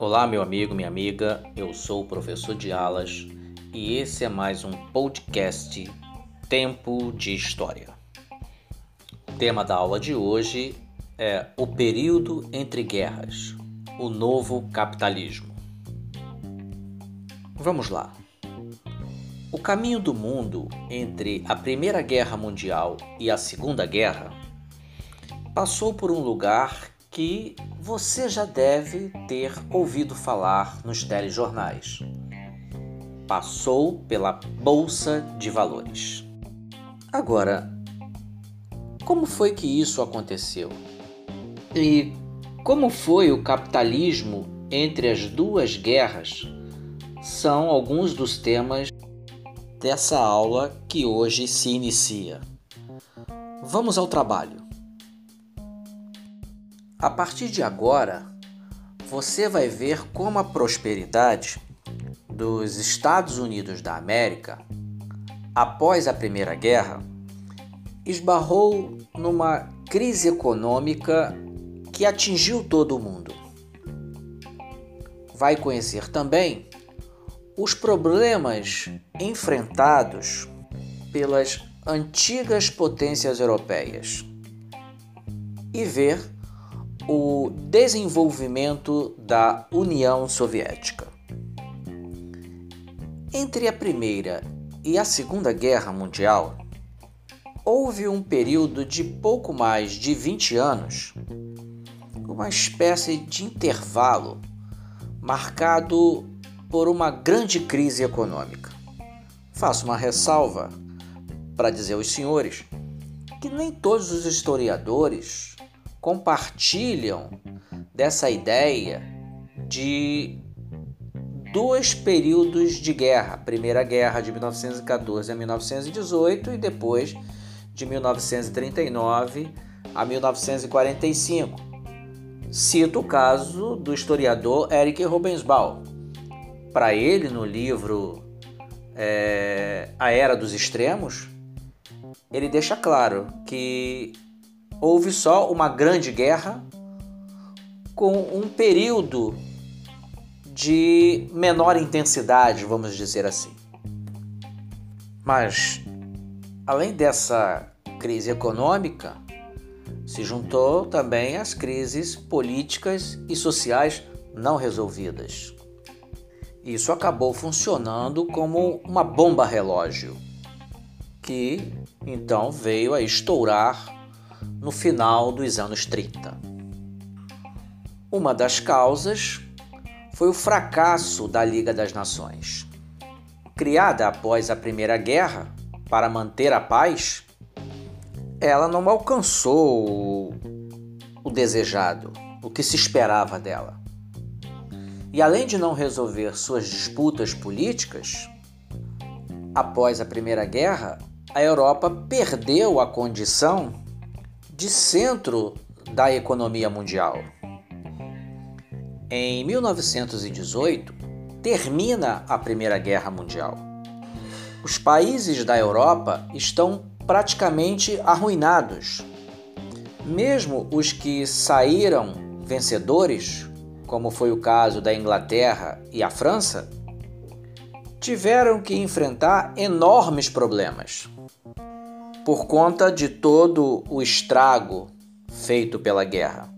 Olá, meu amigo, minha amiga. Eu sou o professor de alas e esse é mais um podcast Tempo de História. O tema da aula de hoje é o período entre guerras, o novo capitalismo. Vamos lá. O caminho do mundo entre a Primeira Guerra Mundial e a Segunda Guerra passou por um lugar que você já deve ter ouvido falar nos telejornais. Passou pela Bolsa de Valores. Agora, como foi que isso aconteceu? E como foi o capitalismo entre as duas guerras? São alguns dos temas dessa aula que hoje se inicia. Vamos ao trabalho. A partir de agora, você vai ver como a prosperidade dos Estados Unidos da América, após a Primeira Guerra, esbarrou numa crise econômica que atingiu todo o mundo. Vai conhecer também os problemas enfrentados pelas antigas potências europeias e ver o desenvolvimento da União Soviética. Entre a Primeira e a Segunda Guerra Mundial, houve um período de pouco mais de 20 anos, uma espécie de intervalo marcado por uma grande crise econômica. Faço uma ressalva para dizer aos senhores que nem todos os historiadores compartilham dessa ideia de dois períodos de guerra: Primeira Guerra de 1914 a 1918 e depois de 1939 a 1945. Cito o caso do historiador Eric Rubensbaum. Para ele, no livro é, A Era dos Extremos, ele deixa claro que houve só uma grande guerra com um período de menor intensidade, vamos dizer assim. Mas, além dessa crise econômica, se juntou também as crises políticas e sociais não resolvidas. Isso acabou funcionando como uma bomba relógio, que então veio a estourar no final dos anos 30. Uma das causas foi o fracasso da Liga das Nações. Criada após a Primeira Guerra para manter a paz, ela não alcançou o desejado, o que se esperava dela. E além de não resolver suas disputas políticas, após a Primeira Guerra, a Europa perdeu a condição de centro da economia mundial. Em 1918, termina a Primeira Guerra Mundial. Os países da Europa estão praticamente arruinados. Mesmo os que saíram vencedores, como foi o caso da Inglaterra e a França, tiveram que enfrentar enormes problemas por conta de todo o estrago feito pela guerra.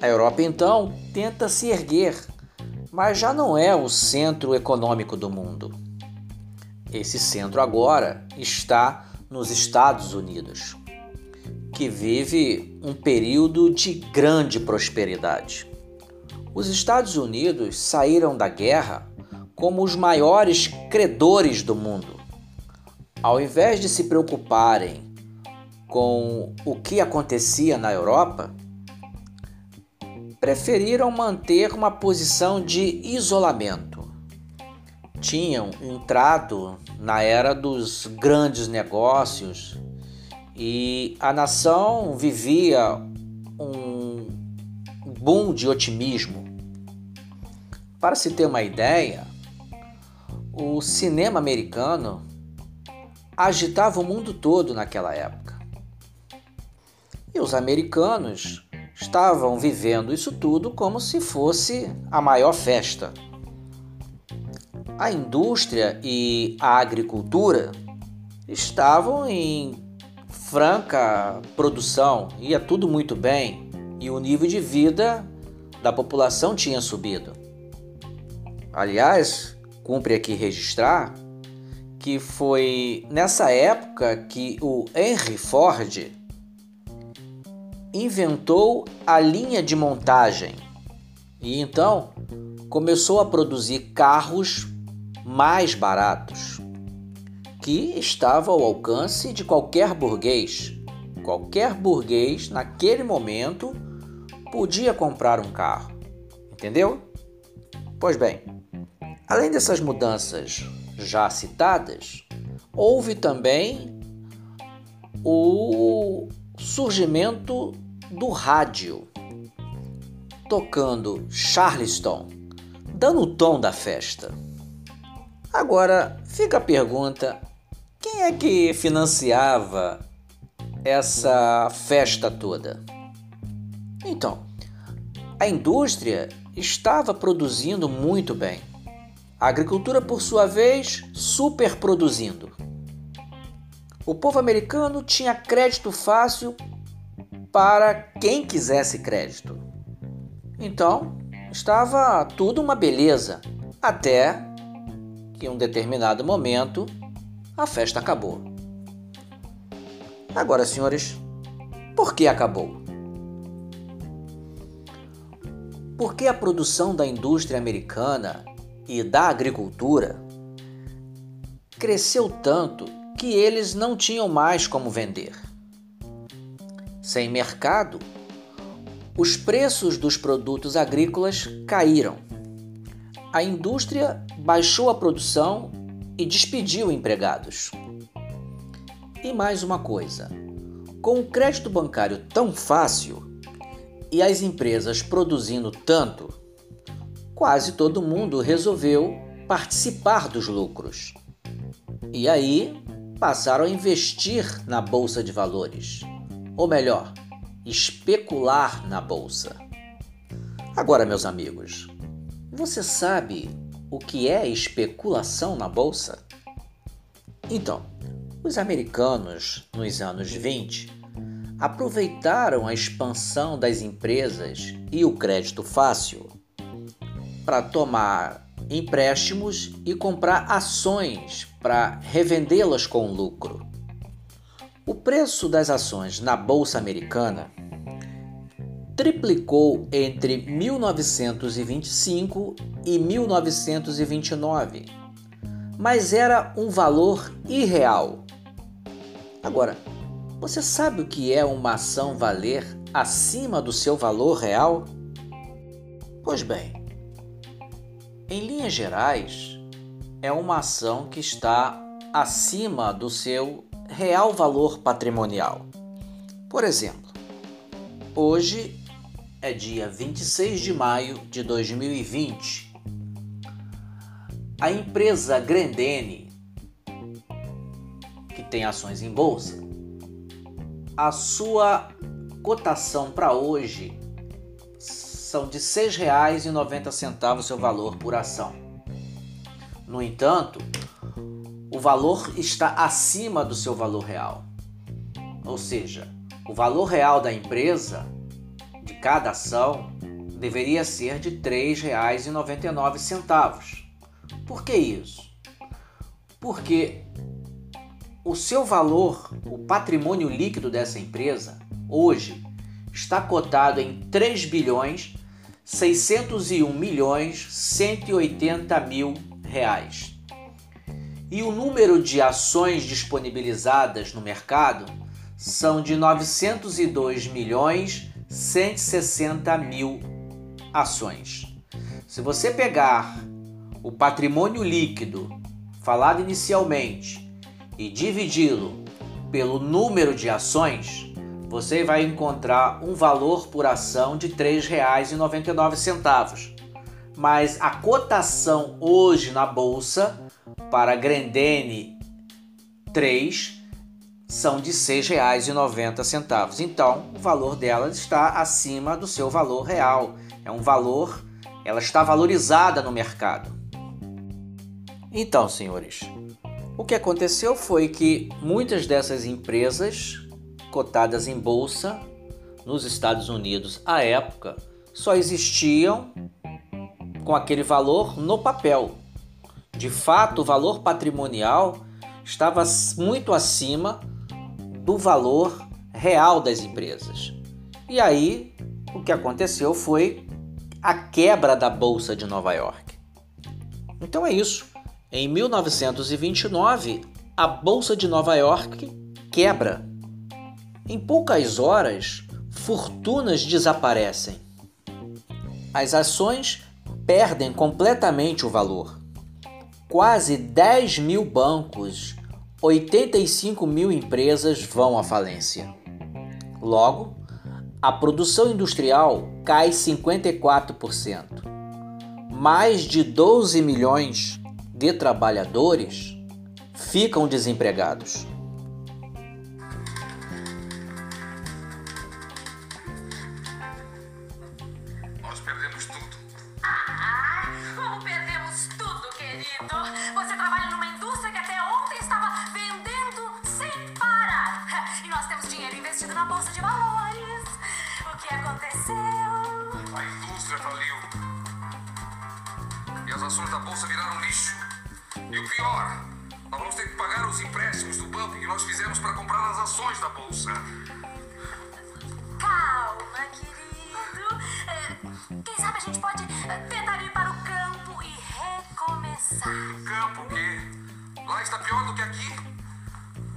A Europa então tenta se erguer, mas já não é o centro econômico do mundo. Esse centro agora está nos Estados Unidos, que vive um período de grande prosperidade. Os Estados Unidos saíram da guerra como os maiores credores do mundo ao invés de se preocuparem com o que acontecia na Europa, preferiram manter uma posição de isolamento. Tinham entrado na era dos grandes negócios e a nação vivia um boom de otimismo. Para se ter uma ideia, o cinema americano agitava o mundo todo naquela época. E os americanos estavam vivendo isso tudo como se fosse a maior festa. A indústria e a agricultura estavam em franca produção, ia tudo muito bem e o nível de vida da população tinha subido. Aliás, cumpre aqui registrar que foi nessa época que o Henry Ford inventou a linha de montagem e então começou a produzir carros mais baratos que estavam ao alcance de qualquer burguês. Qualquer burguês naquele momento podia comprar um carro. Entendeu? Pois bem, além dessas mudanças já citadas, houve também o surgimento do rádio, tocando Charleston, dando o tom da festa. Agora fica a pergunta: quem é que financiava essa festa toda? Então, a indústria estava produzindo muito bem. A agricultura, por sua vez, superproduzindo. O povo americano tinha crédito fácil para quem quisesse crédito. Então, estava tudo uma beleza, até que em um determinado momento a festa acabou. Agora, senhores, por que acabou? Porque a produção da indústria americana e da agricultura cresceu tanto que eles não tinham mais como vender. Sem mercado, os preços dos produtos agrícolas caíram. A indústria baixou a produção e despediu empregados. E mais uma coisa: com o crédito bancário tão fácil e as empresas produzindo tanto, quase todo mundo resolveu participar dos lucros. E aí passaram a investir na bolsa de valores, ou melhor, especular na bolsa. Agora, meus amigos, você sabe o que é especulação na bolsa? Então, os americanos, nos anos 20, aproveitaram a expansão das empresas e o crédito fácil para tomar empréstimos e comprar ações para revendê-las com lucro. O preço das ações na bolsa americana triplicou entre 1925 e 1929, mas era um valor irreal. Agora, você sabe o que é uma ação valer acima do seu valor real? Pois bem, em linhas gerais, é uma ação que está acima do seu real valor patrimonial. Por exemplo, hoje é dia 26 de maio de 2020. A empresa Grendene, que tem ações em bolsa, a sua cotação para hoje são de R$ 6,90 seu valor por ação. No entanto, o valor está acima do seu valor real. Ou seja, o valor real da empresa de cada ação deveria ser de R$ 3,99. Por que isso? Porque o seu valor, o patrimônio líquido dessa empresa, hoje está cotado em 3 bilhões 601 milhões 180 mil reais. E o número de ações disponibilizadas no mercado são de 902 milhões 160 mil ações. Se você pegar o patrimônio líquido falado inicialmente e dividi-lo pelo número de ações, você vai encontrar um valor por ação de R$ 3,99. Mas a cotação hoje na bolsa para Grendene 3 são de R$ 6,90. Então, o valor dela está acima do seu valor real. É um valor, ela está valorizada no mercado. Então, senhores, o que aconteceu foi que muitas dessas empresas cotadas em bolsa nos Estados Unidos à época só existiam com aquele valor no papel. De fato, o valor patrimonial estava muito acima do valor real das empresas. E aí, o que aconteceu foi a quebra da Bolsa de Nova York. Então é isso. Em 1929, a Bolsa de Nova York quebra. Em poucas horas, fortunas desaparecem. As ações perdem completamente o valor. Quase 10 mil bancos 85 mil empresas vão à falência. Logo, a produção industrial cai 54%. Mais de 12 milhões de trabalhadores ficam desempregados.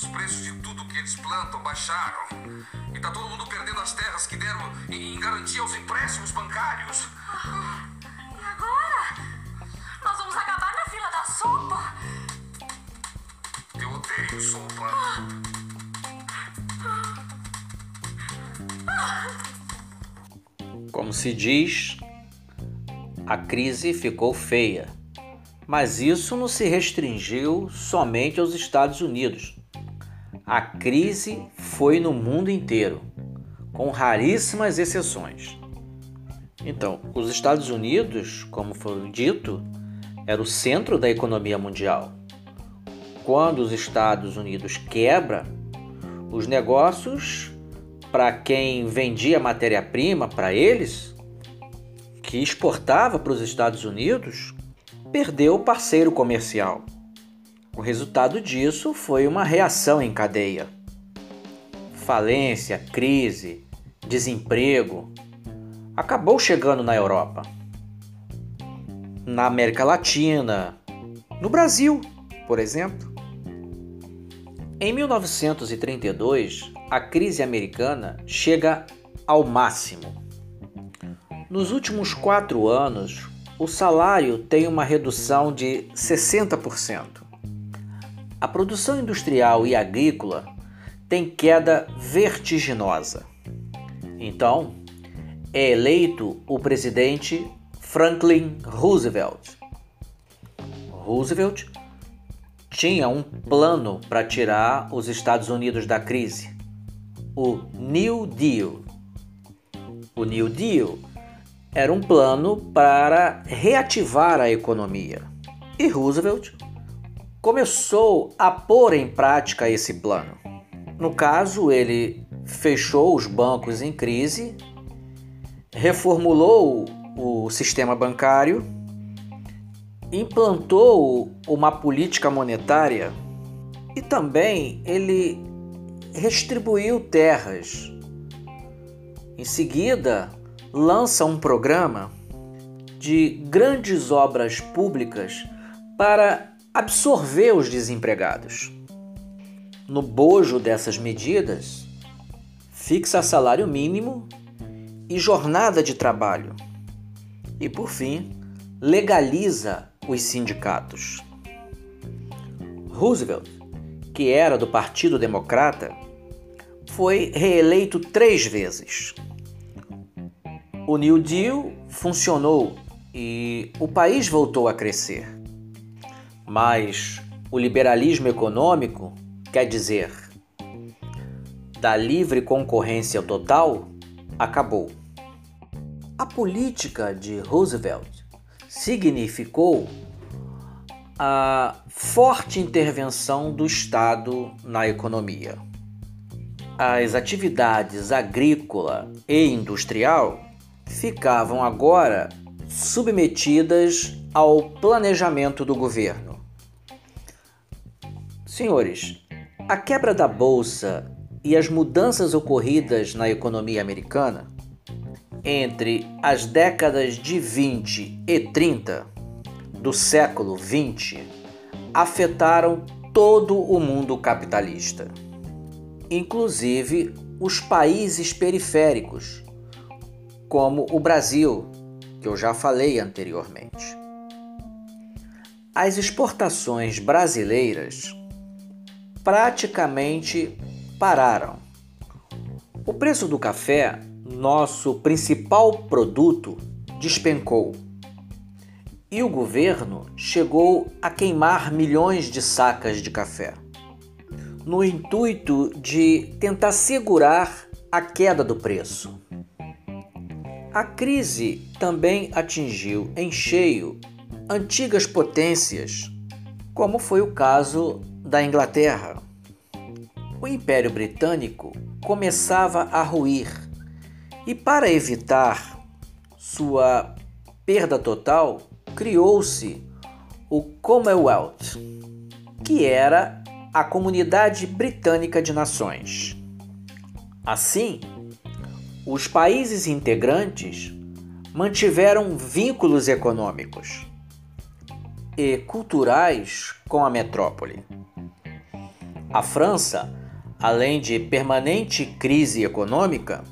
Os preços de tudo que eles plantam baixaram. E tá todo mundo perdendo as terras que deram em garantia aos empréstimos bancários. Ah, e agora? Nós vamos acabar na fila da sopa. Eu odeio sopa. Como se diz, a crise ficou feia. Mas isso não se restringiu somente aos Estados Unidos. A crise foi no mundo inteiro, com raríssimas exceções. Então, os Estados Unidos, como foi dito, era o centro da economia mundial. Quando os Estados Unidos quebra, os negócios para quem vendia matéria-prima para eles, que exportava para os Estados Unidos, perdeu o parceiro comercial. O resultado disso foi uma reação em cadeia. Falência, crise, desemprego acabou chegando na Europa na América Latina, no Brasil, por exemplo. Em 1932, a crise americana chega ao máximo. Nos últimos quatro anos, o salário tem uma redução de 60%. A produção industrial e agrícola tem queda vertiginosa. Então, é eleito o presidente Franklin Roosevelt. Roosevelt tinha um plano para tirar os Estados Unidos da crise, o New Deal. O New Deal era um plano para reativar a economia e Roosevelt começou a pôr em prática esse plano. No caso, ele fechou os bancos em crise, reformulou o sistema bancário, implantou uma política monetária e também ele restribuiu terras. Em seguida, lança um programa de grandes obras públicas para absorver os desempregados. No bojo dessas medidas, fixa salário mínimo e jornada de trabalho e, por fim, legaliza os sindicatos. Roosevelt, que era do Partido Democrata, foi reeleito três vezes. O New Deal funcionou e o país voltou a crescer. Mas o liberalismo econômico, quer dizer, da livre concorrência total acabou. A política de Roosevelt significou a forte intervenção do Estado na economia. As atividades agrícola e industrial ficavam agora submetidas ao planejamento do governo. Senhores, a quebra da bolsa e as mudanças ocorridas na economia americana entre as décadas de 20 e 30 do século 20 afetaram todo o mundo capitalista, inclusive os países periféricos, como o Brasil, que eu já falei anteriormente. As exportações brasileiras praticamente pararam. O preço do café, nosso principal produto, despencou. E o governo chegou a queimar milhões de sacas de café, no intuito de tentar segurar a queda do preço. A crise também atingiu em cheio antigas potências, como foi o caso da Inglaterra. O Império Britânico começava a ruir e, para evitar sua perda total, criou-se o Commonwealth, que era a Comunidade Britânica de Nações. Assim, os países integrantes mantiveram vínculos econômicos e culturais com a metrópole. A França, além de permanente crise econômica,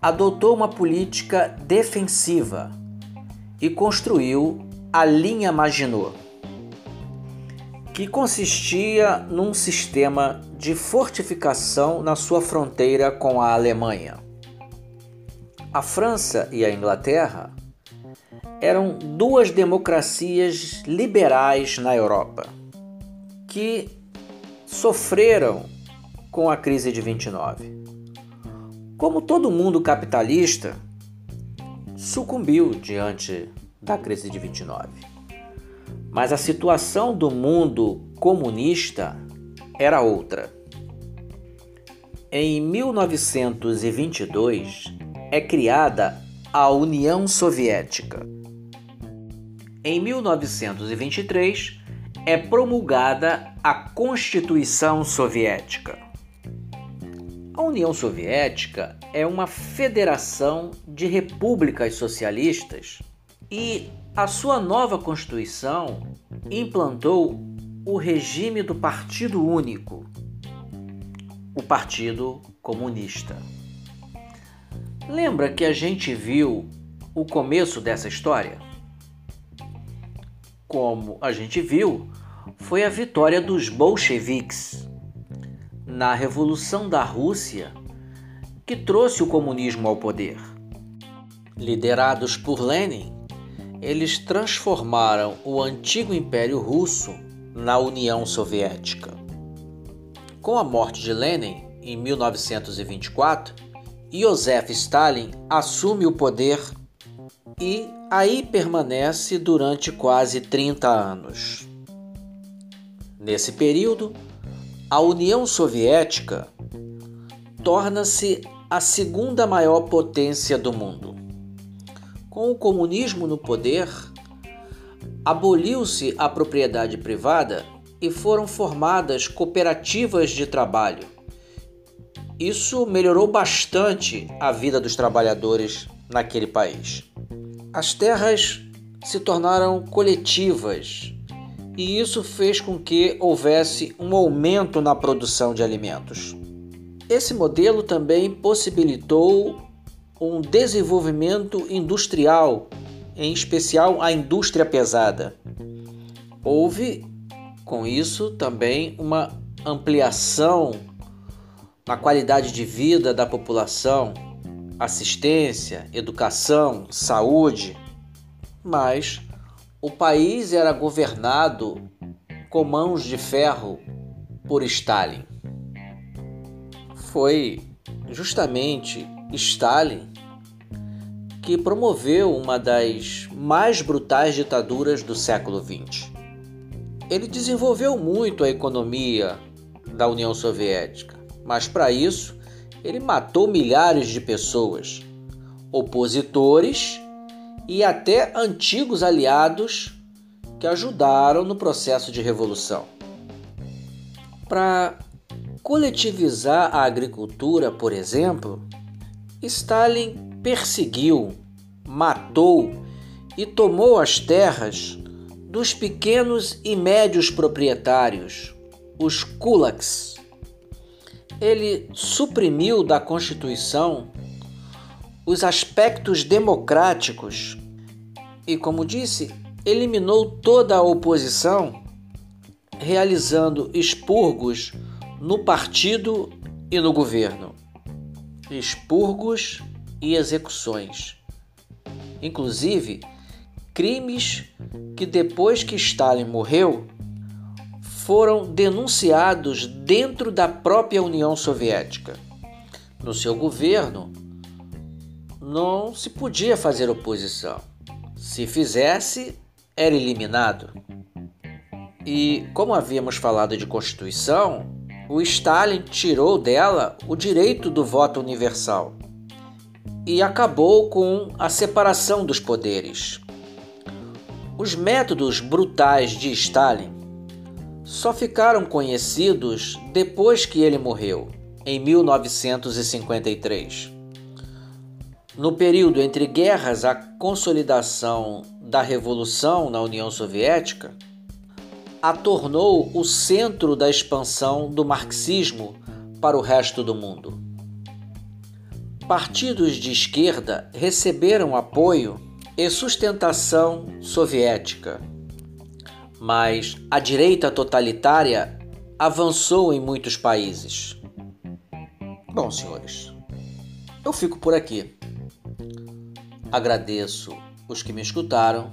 adotou uma política defensiva e construiu a linha Maginot, que consistia num sistema de fortificação na sua fronteira com a Alemanha. A França e a Inglaterra eram duas democracias liberais na Europa que sofreram com a crise de 29. Como todo mundo capitalista, sucumbiu diante da crise de 29. Mas a situação do mundo comunista era outra. Em 1922 é criada a União Soviética. Em 1923 é promulgada a Constituição Soviética. A União Soviética é uma federação de repúblicas socialistas e a sua nova Constituição implantou o regime do Partido Único, o Partido Comunista. Lembra que a gente viu o começo dessa história? Como a gente viu, foi a vitória dos bolcheviques na Revolução da Rússia que trouxe o comunismo ao poder. Liderados por Lenin, eles transformaram o antigo Império Russo na União Soviética. Com a morte de Lenin em 1924, Joseph Stalin assume o poder e aí permanece durante quase 30 anos. Nesse período, a União Soviética torna-se a segunda maior potência do mundo. Com o comunismo no poder, aboliu-se a propriedade privada e foram formadas cooperativas de trabalho. Isso melhorou bastante a vida dos trabalhadores naquele país. As terras se tornaram coletivas e isso fez com que houvesse um aumento na produção de alimentos. Esse modelo também possibilitou um desenvolvimento industrial, em especial a indústria pesada. Houve, com isso, também uma ampliação na qualidade de vida da população, assistência, educação, saúde, mas o país era governado com mãos de ferro por Stalin. foi justamente Stalin que promoveu uma das mais brutais ditaduras do século XX. Ele desenvolveu muito a economia da União Soviética, mas para isso ele matou milhares de pessoas, opositores e até antigos aliados que ajudaram no processo de revolução. Para coletivizar a agricultura, por exemplo, Stalin perseguiu, matou e tomou as terras dos pequenos e médios proprietários, os kulaks. Ele suprimiu da Constituição os aspectos democráticos e, como disse, eliminou toda a oposição, realizando expurgos no partido e no governo. Expurgos e execuções. Inclusive, crimes que depois que Stalin morreu foram denunciados dentro da própria União Soviética. No seu governo, não se podia fazer oposição. Se fizesse, era eliminado. E, como havíamos falado de Constituição, o Stalin tirou dela o direito do voto universal e acabou com a separação dos poderes. Os métodos brutais de Stalin só ficaram conhecidos depois que ele morreu, em 1953. No período entre guerras, a consolidação da revolução na União Soviética a tornou o centro da expansão do marxismo para o resto do mundo partidos de esquerda receberam apoio e sustentação soviética, mas a direita totalitária avançou em muitos países. Bom, senhores, eu fico por aqui. Agradeço os que me escutaram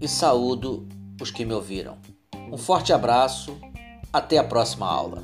e saúdo os que me ouviram. Um forte abraço, até a próxima aula.